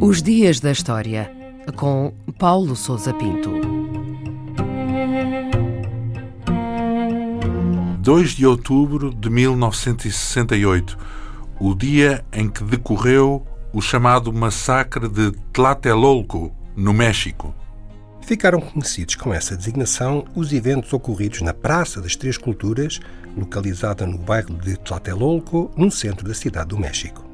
Os Dias da História, com Paulo Souza Pinto. 2 de outubro de 1968, o dia em que decorreu o chamado massacre de Tlatelolco, no México. Ficaram conhecidos com essa designação os eventos ocorridos na Praça das Três Culturas, localizada no bairro de Tlatelolco, no centro da cidade do México.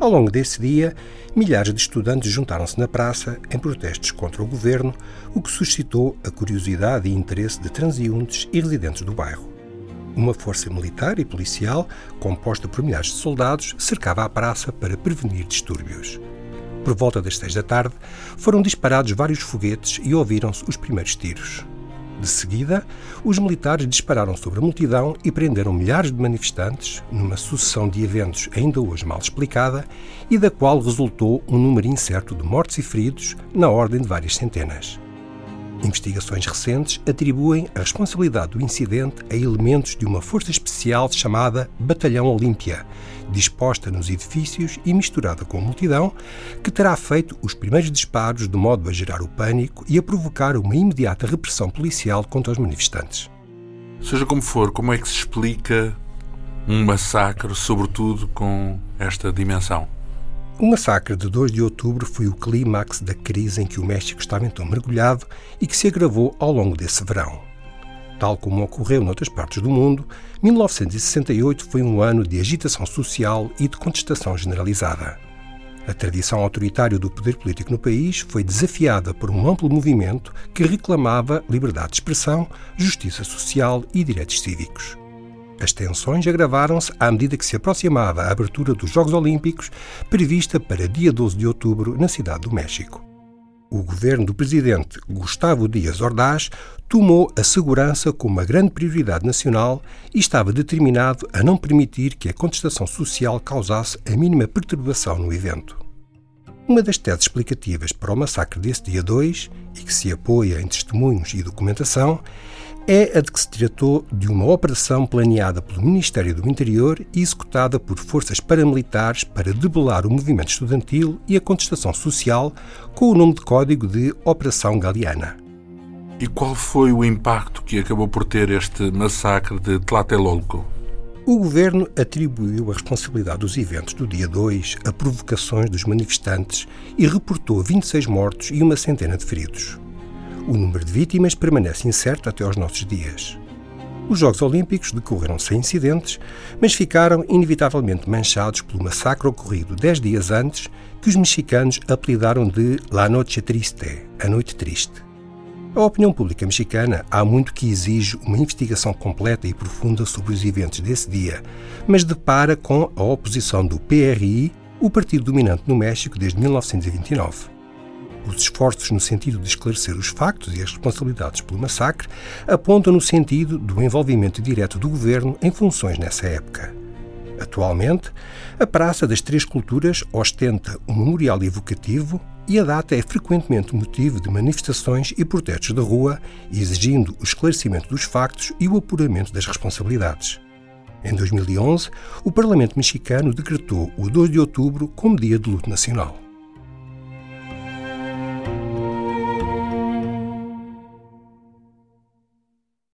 Ao longo desse dia, milhares de estudantes juntaram-se na praça em protestos contra o governo, o que suscitou a curiosidade e interesse de transeuntes e residentes do bairro. Uma força militar e policial, composta por milhares de soldados, cercava a praça para prevenir distúrbios. Por volta das seis da tarde, foram disparados vários foguetes e ouviram-se os primeiros tiros. De seguida, os militares dispararam sobre a multidão e prenderam milhares de manifestantes, numa sucessão de eventos ainda hoje mal explicada e da qual resultou um número incerto de mortos e feridos, na ordem de várias centenas. Investigações recentes atribuem a responsabilidade do incidente a elementos de uma força especial chamada Batalhão Olímpia, disposta nos edifícios e misturada com a multidão, que terá feito os primeiros disparos de modo a gerar o pânico e a provocar uma imediata repressão policial contra os manifestantes. Seja como for, como é que se explica um massacre, sobretudo com esta dimensão? O massacre de 2 de outubro foi o clímax da crise em que o México estava então mergulhado e que se agravou ao longo desse verão. Tal como ocorreu noutras partes do mundo, 1968 foi um ano de agitação social e de contestação generalizada. A tradição autoritária do poder político no país foi desafiada por um amplo movimento que reclamava liberdade de expressão, justiça social e direitos cívicos. As tensões agravaram-se à medida que se aproximava a abertura dos Jogos Olímpicos, prevista para dia 12 de outubro na cidade do México. O governo do presidente Gustavo Dias Ordaz tomou a segurança como uma grande prioridade nacional e estava determinado a não permitir que a contestação social causasse a mínima perturbação no evento. Uma das teses explicativas para o massacre desse dia 2, e que se apoia em testemunhos e documentação, é a de que se tratou de uma operação planeada pelo Ministério do Interior e executada por forças paramilitares para debelar o movimento estudantil e a contestação social com o nome de código de Operação Galeana. E qual foi o impacto que acabou por ter este massacre de Tlatelolco? O governo atribuiu a responsabilidade dos eventos do dia 2 a provocações dos manifestantes e reportou 26 mortos e uma centena de feridos. O número de vítimas permanece incerto até aos nossos dias. Os Jogos Olímpicos decorreram sem incidentes, mas ficaram inevitavelmente manchados pelo massacre ocorrido dez dias antes, que os mexicanos apelidaram de La Noche Triste, a Noite Triste. A opinião pública mexicana há muito que exige uma investigação completa e profunda sobre os eventos desse dia, mas depara com a oposição do PRI, o partido dominante no México desde 1929. Os esforços no sentido de esclarecer os factos e as responsabilidades pelo massacre apontam no sentido do envolvimento direto do governo em funções nessa época. Atualmente, a Praça das Três Culturas ostenta um memorial evocativo e a data é frequentemente motivo de manifestações e protestos da rua, exigindo o esclarecimento dos factos e o apuramento das responsabilidades. Em 2011, o Parlamento mexicano decretou o 2 de outubro como Dia de Luto Nacional.